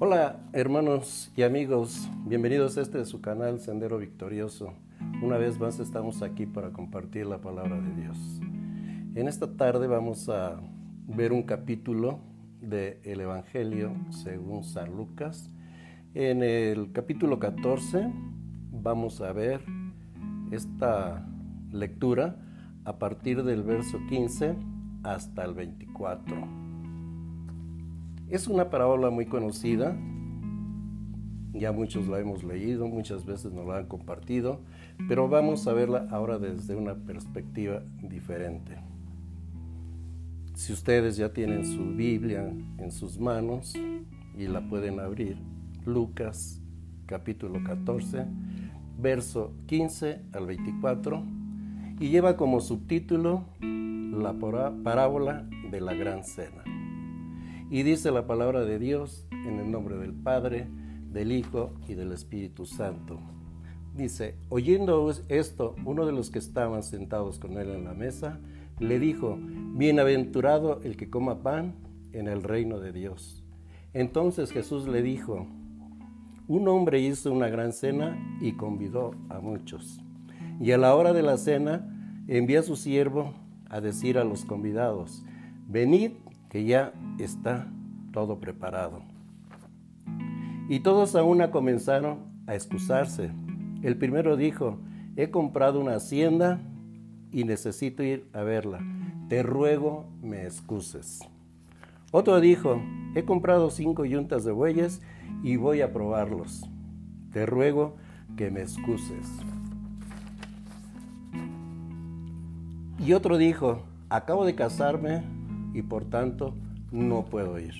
Hola hermanos y amigos, bienvenidos a este de su canal Sendero Victorioso. Una vez más estamos aquí para compartir la palabra de Dios. En esta tarde vamos a ver un capítulo del Evangelio según San Lucas. En el capítulo 14 vamos a ver esta lectura a partir del verso 15 hasta el 24. Es una parábola muy conocida, ya muchos la hemos leído, muchas veces nos la han compartido, pero vamos a verla ahora desde una perspectiva diferente. Si ustedes ya tienen su Biblia en sus manos y la pueden abrir, Lucas capítulo 14, verso 15 al 24, y lleva como subtítulo la parábola de la gran cena. Y dice la palabra de Dios en el nombre del Padre, del Hijo y del Espíritu Santo. Dice, oyendo esto, uno de los que estaban sentados con él en la mesa, le dijo, Bienaventurado el que coma pan en el reino de Dios. Entonces Jesús le dijo, Un hombre hizo una gran cena y convidó a muchos. Y a la hora de la cena envía a su siervo a decir a los convidados, Venid que ya está todo preparado. Y todos a una comenzaron a excusarse. El primero dijo, he comprado una hacienda y necesito ir a verla. Te ruego me excuses. Otro dijo, he comprado cinco yuntas de bueyes y voy a probarlos. Te ruego que me excuses. Y otro dijo, acabo de casarme y por tanto no puedo ir.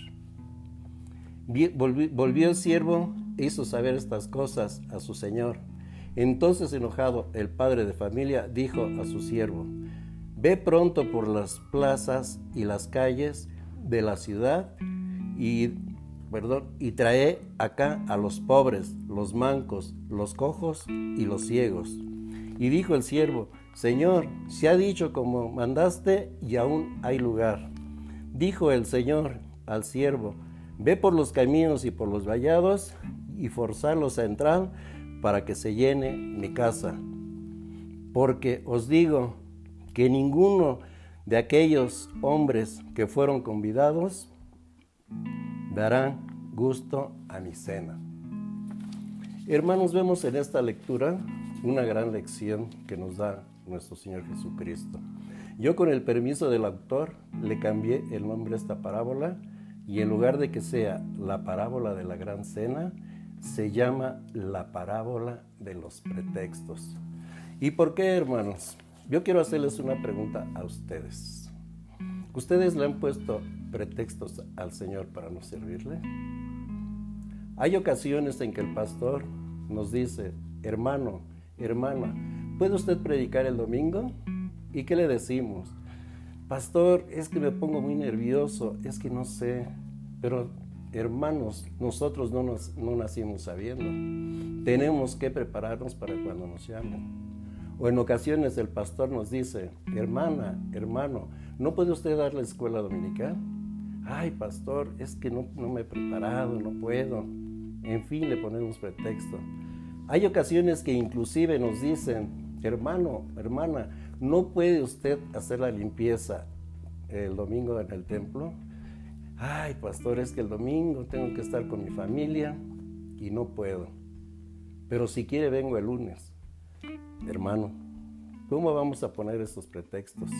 Volvió el siervo e hizo saber estas cosas a su señor. Entonces enojado el padre de familia dijo a su siervo, ve pronto por las plazas y las calles de la ciudad y, trae acá a los pobres, los mancos, los cojos y los ciegos. Y dijo el siervo, Señor, se ha dicho como mandaste y aún hay lugar. Dijo el Señor al siervo, ve por los caminos y por los vallados y forzarlos a entrar para que se llene mi casa. Porque os digo que ninguno de aquellos hombres que fueron convidados darán gusto a mi cena. Hermanos, vemos en esta lectura una gran lección que nos da nuestro Señor Jesucristo. Yo con el permiso del autor le cambié el nombre a esta parábola y en lugar de que sea la parábola de la gran cena, se llama la parábola de los pretextos. ¿Y por qué, hermanos? Yo quiero hacerles una pregunta a ustedes. ¿Ustedes le han puesto pretextos al Señor para no servirle? Hay ocasiones en que el pastor nos dice, hermano, hermana, ¿puede usted predicar el domingo? ¿Y qué le decimos? Pastor, es que me pongo muy nervioso, es que no sé. Pero hermanos, nosotros no, nos, no nacimos sabiendo. Tenemos que prepararnos para cuando nos llamen. O en ocasiones el pastor nos dice, hermana, hermano, ¿no puede usted dar la escuela dominical? Ay, pastor, es que no, no me he preparado, no puedo. En fin, le ponemos pretexto. Hay ocasiones que inclusive nos dicen, hermano, hermana, ¿No puede usted hacer la limpieza el domingo en el templo? Ay, pastor, es que el domingo tengo que estar con mi familia y no puedo. Pero si quiere vengo el lunes. Hermano, ¿cómo vamos a poner estos pretextos?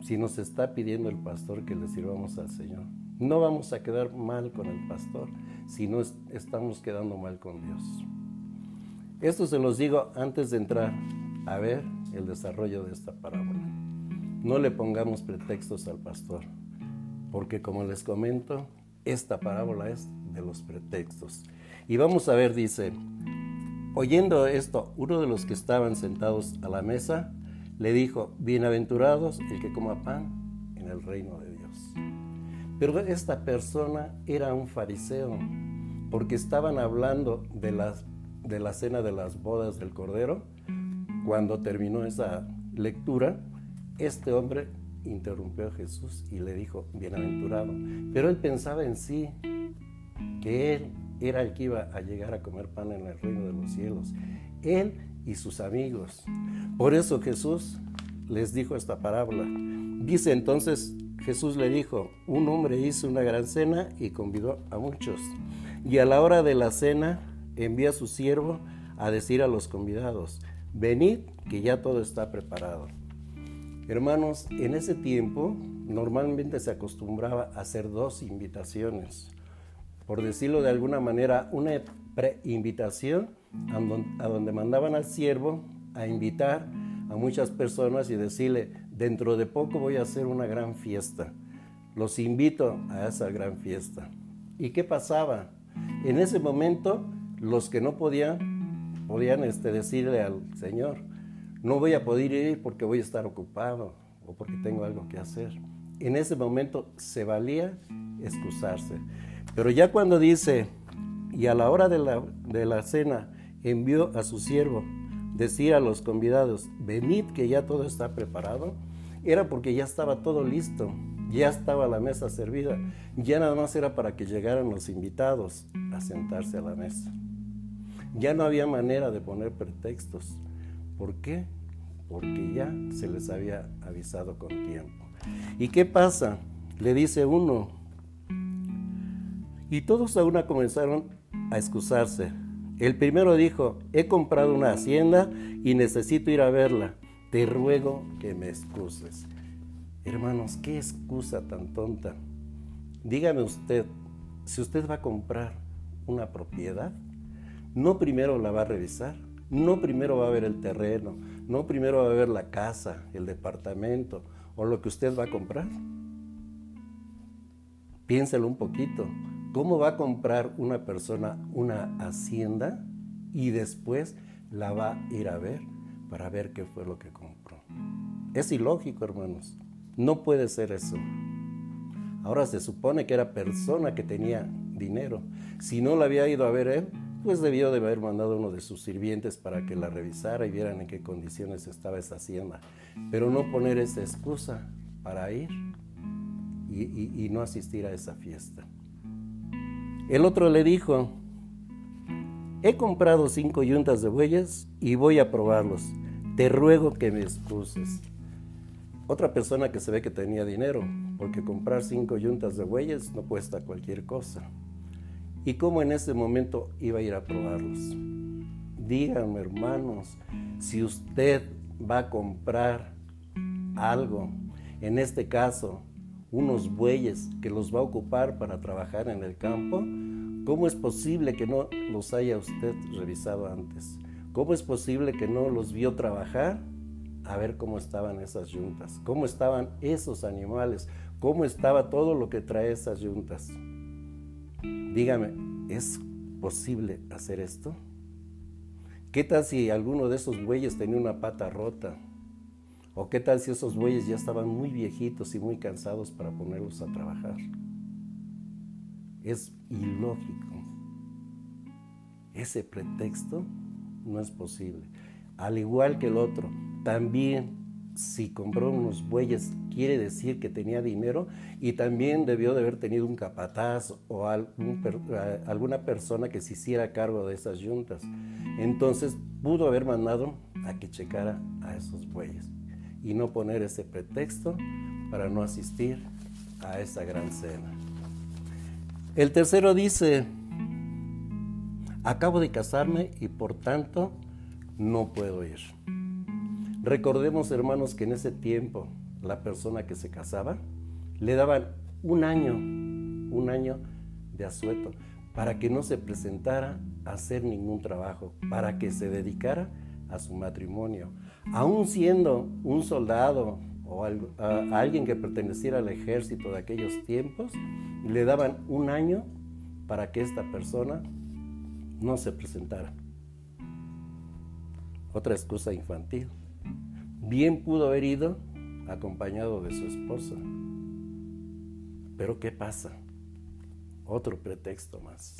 Si nos está pidiendo el pastor que le sirvamos al Señor. No vamos a quedar mal con el pastor si no estamos quedando mal con Dios. Esto se los digo antes de entrar a ver el desarrollo de esta parábola. No le pongamos pretextos al pastor, porque como les comento, esta parábola es de los pretextos. Y vamos a ver, dice, oyendo esto, uno de los que estaban sentados a la mesa le dijo, bienaventurados el que coma pan en el reino de Dios. Pero esta persona era un fariseo, porque estaban hablando de, las, de la cena de las bodas del Cordero, cuando terminó esa lectura, este hombre interrumpió a Jesús y le dijo, bienaventurado. Pero él pensaba en sí. que Él era el que iba a llegar a comer pan en el reino de los cielos. Él y sus amigos. Por eso Jesús les dijo esta parábola. Dice entonces, Jesús le dijo, un hombre hizo una gran cena y convidó a muchos. Y a la hora de la cena envía a su siervo a decir a los convidados, venid que ya todo está preparado. Hermanos, en ese tiempo normalmente se acostumbraba a hacer dos invitaciones. Por decirlo de alguna manera, una preinvitación a donde mandaban al siervo a invitar a muchas personas y decirle, dentro de poco voy a hacer una gran fiesta. Los invito a esa gran fiesta. ¿Y qué pasaba? En ese momento, los que no podían, podían este, decirle al Señor, no voy a poder ir porque voy a estar ocupado o porque tengo algo que hacer. En ese momento se valía excusarse. Pero ya cuando dice, y a la hora de la, de la cena envió a su siervo decir a los convidados, venid que ya todo está preparado, era porque ya estaba todo listo, ya estaba la mesa servida, ya nada más era para que llegaran los invitados a sentarse a la mesa. Ya no había manera de poner pretextos. ¿Por qué? Porque ya se les había avisado con tiempo. ¿Y qué pasa? Le dice uno. Y todos a una comenzaron a excusarse. El primero dijo, he comprado una hacienda y necesito ir a verla. Te ruego que me excuses. Hermanos, qué excusa tan tonta. Dígame usted, si usted va a comprar una propiedad, no primero la va a revisar, no primero va a ver el terreno, no primero va a ver la casa, el departamento o lo que usted va a comprar. Piénselo un poquito. ¿Cómo va a comprar una persona una hacienda y después la va a ir a ver para ver qué fue lo que compró? Es ilógico, hermanos. No puede ser eso. Ahora se supone que era persona que tenía dinero. Si no la había ido a ver él, pues debió de haber mandado uno de sus sirvientes para que la revisara y vieran en qué condiciones estaba esa hacienda. Pero no poner esa excusa para ir y, y no asistir a esa fiesta. El otro le dijo, he comprado cinco yuntas de bueyes y voy a probarlos. Te ruego que me excuses. Otra persona que se ve que tenía dinero, porque comprar cinco yuntas de bueyes no cuesta cualquier cosa. ¿Y cómo en ese momento iba a ir a probarlos? Díganme, hermanos, si usted va a comprar algo, en este caso, unos bueyes que los va a ocupar para trabajar en el campo, ¿cómo es posible que no los haya usted revisado antes? ¿Cómo es posible que no los vio trabajar? A ver cómo estaban esas yuntas, cómo estaban esos animales, cómo estaba todo lo que trae esas yuntas. Dígame, ¿es posible hacer esto? ¿Qué tal si alguno de esos bueyes tenía una pata rota? ¿O qué tal si esos bueyes ya estaban muy viejitos y muy cansados para ponerlos a trabajar? Es ilógico. Ese pretexto no es posible. Al igual que el otro, también si compró unos bueyes quiere decir que tenía dinero y también debió de haber tenido un capataz o alguna persona que se hiciera cargo de esas yuntas. Entonces pudo haber mandado a que checara a esos bueyes y no poner ese pretexto para no asistir a esa gran cena. El tercero dice, acabo de casarme y por tanto no puedo ir. Recordemos, hermanos, que en ese tiempo la persona que se casaba le daban un año, un año de asueto para que no se presentara a hacer ningún trabajo, para que se dedicara a su matrimonio. Aún siendo un soldado o alguien que perteneciera al ejército de aquellos tiempos, le daban un año para que esta persona no se presentara. Otra excusa infantil. Bien pudo haber ido acompañado de su esposa. Pero ¿qué pasa? Otro pretexto más.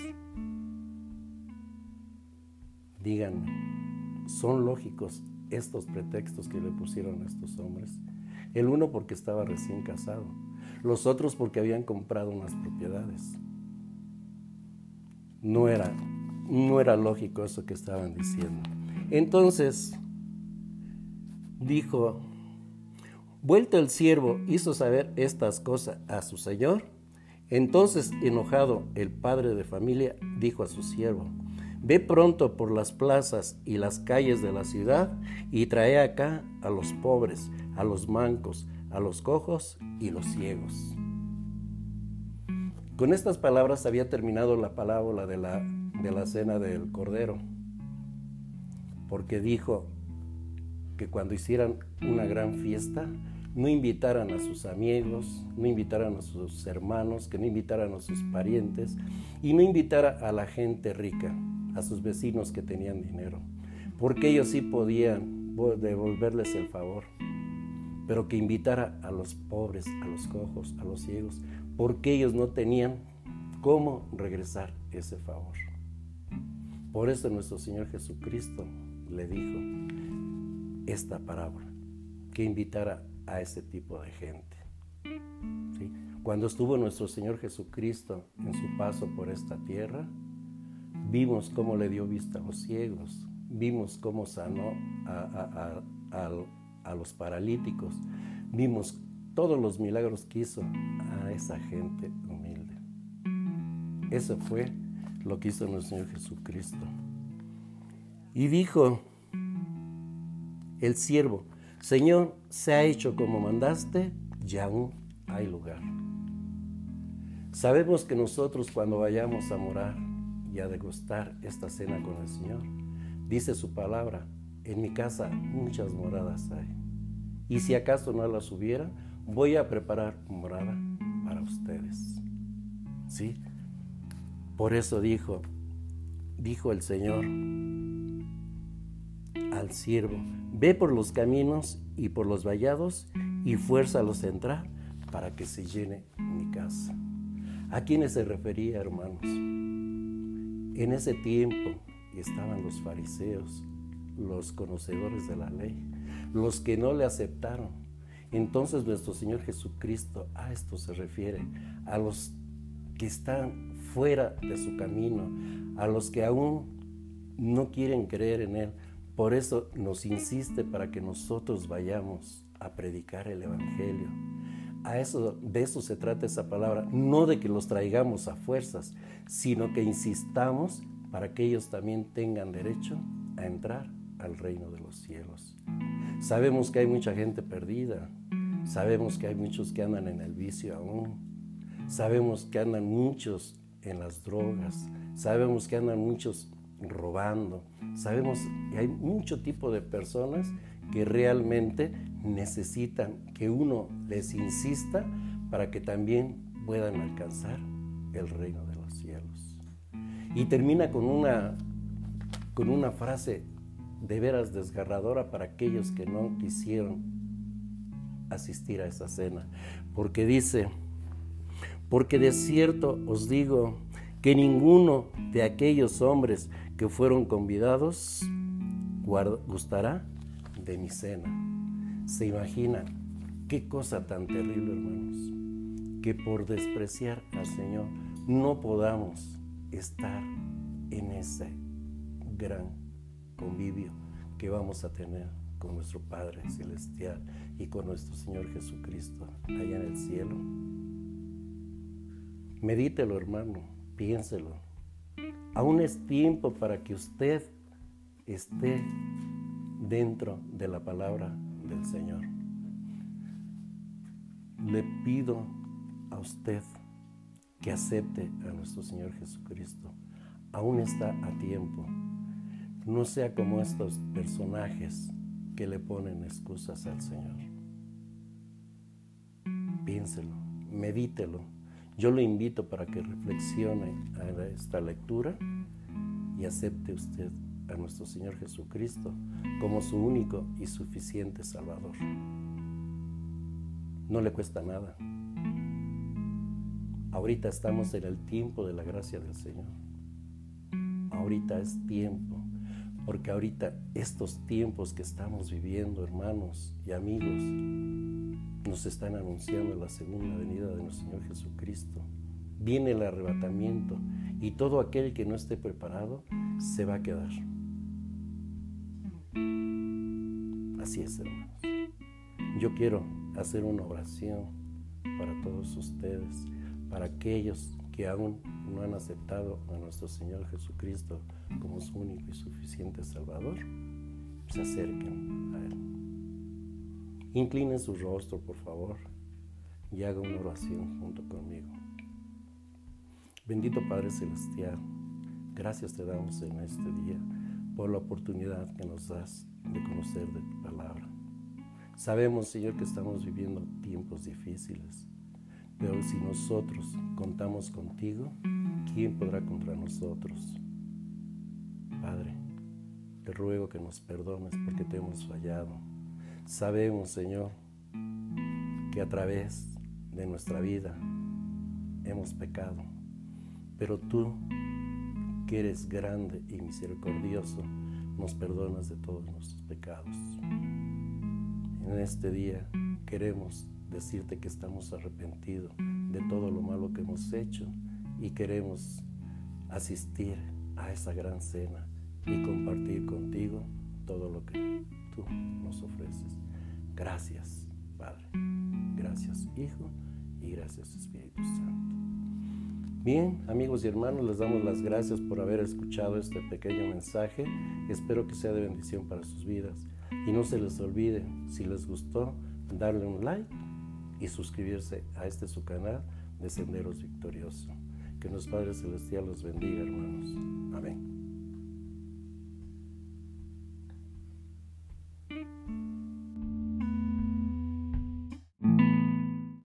Díganme, ¿son lógicos estos pretextos que le pusieron a estos hombres? El uno porque estaba recién casado, los otros porque habían comprado unas propiedades. no era, no era lógico eso que estaban diciendo. Entonces dijo, vuelto el siervo hizo saber estas cosas a su señor. Entonces, enojado, el padre de familia dijo a su siervo, Ve pronto por las plazas y las calles de la ciudad y trae acá a los pobres, a los mancos, a los cojos y los ciegos. Con estas palabras había terminado la parábola de la, de la cena del Cordero, porque dijo que cuando hicieran una gran fiesta, no invitaran a sus amigos, no invitaran a sus hermanos, que no invitaran a sus parientes y no invitara a la gente rica, a sus vecinos que tenían dinero, porque ellos sí podían devolverles el favor, pero que invitara a los pobres, a los cojos, a los ciegos, porque ellos no tenían cómo regresar ese favor. Por eso nuestro Señor Jesucristo le dijo esta parábola, que invitara a ese tipo de gente. Cuando estuvo nuestro Señor Jesucristo en su paso por esta tierra, Vimos cómo le dio vista a los ciegos, vimos cómo sanó a, los paralíticos, vimos todos los milagros que hizo a esa gente humilde. Eso fue lo que hizo nuestro Señor Jesucristo. Y dijo el siervo, Señor, se ha hecho como mandaste, ya aún hay lugar. Sabemos que nosotros cuando vayamos a morar, y a degustar esta cena con el Señor. Dice su palabra, en mi casa muchas moradas hay. Y si acaso no las hubiera, voy a preparar morada para ustedes. ¿Sí? Por eso dijo, dijo el Señor al siervo, ve por los caminos y por los vallados y fuérzalos a entrar para que se llene mi casa. ¿A quiénes se refería, hermanos? En ese tiempo estaban los fariseos, los conocedores de la ley, los que no le aceptaron. Entonces nuestro Señor Jesucristo a esto se refiere, a los que están fuera de su camino, a los que aún no quieren creer en Él. Por eso nos insiste para que nosotros vayamos a predicar el Evangelio. De eso se trata esa palabra, no de que los traigamos a fuerzas, sino que insistamos para que ellos también tengan derecho a entrar al reino de los cielos. Sabemos que hay mucha gente perdida, sabemos que hay muchos que andan en el vicio aún, sabemos que andan muchos en las drogas, sabemos que andan muchos robando, sabemos que hay mucho tipo de personas que realmente necesitan que uno les insista para que también puedan alcanzar el reino de los cielos. Y termina con una, con una frase de veras desgarradora para aquellos que no quisieron asistir a esa cena, porque dice, porque de cierto os digo que ninguno de aquellos hombres que fueron convidados gustará de mi cena. ¿Se imaginan qué cosa tan terrible, hermanos? Que por despreciar al Señor no podamos estar en ese gran convivio que vamos a tener con nuestro Padre Celestial y con nuestro Señor Jesucristo allá en el cielo. Medítelo, hermano, piénselo. Aún es tiempo para que usted esté dentro de la palabra del Señor. Le pido a usted que acepte a nuestro Señor Jesucristo. Aún está a tiempo. No sea como estos personajes que le ponen excusas al Señor. Piénselo, medítelo. Yo lo invito para que reflexione a esta lectura y acepte usted a nuestro Señor Jesucristo como su único y suficiente Salvador. No le cuesta nada. Ahorita estamos en el tiempo de la gracia del Señor. Ahorita es tiempo, porque ahorita estos tiempos que estamos viviendo, hermanos y amigos, nos están anunciando la segunda venida de nuestro Señor Jesucristo. Viene el arrebatamiento Y todo aquel que no esté preparado se va a quedar. Así es, hermanos. Yo quiero hacer una oración para todos ustedes, para aquellos que aún no han aceptado a nuestro Señor Jesucristo como su único y suficiente Salvador, se acerquen. Inclinen su rostro, por favor, y hagan una oración junto conmigo. Bendito Padre Celestial, gracias te damos en este día por la oportunidad que nos das de conocer de tu palabra. Sabemos, Señor, que estamos viviendo tiempos difíciles pero si nosotros contamos contigo, ¿quién podrá contra nosotros? Padre, te ruego que nos perdones porque te hemos fallado. Sabemos, Señor, que a través de nuestra vida hemos pecado, pero tú, que eres grande y misericordioso, nos perdonas de todos nuestros pecados. En este día queremos decirte que estamos arrepentidos de todo lo malo que hemos hecho y queremos asistir a esa gran cena y compartir contigo todo lo que nos ofreces. Gracias, Padre. Gracias, Hijo. Y gracias, Espíritu Santo. Bien, amigos y hermanos, les damos las gracias por haber escuchado este pequeño mensaje. Espero que sea de bendición para sus vidas. Y no se les olvide, si les gustó, darle un like y suscribirse a este su canal de Senderos Victorioso. Que nuestro Padre Celestial los bendiga, hermanos. Amén.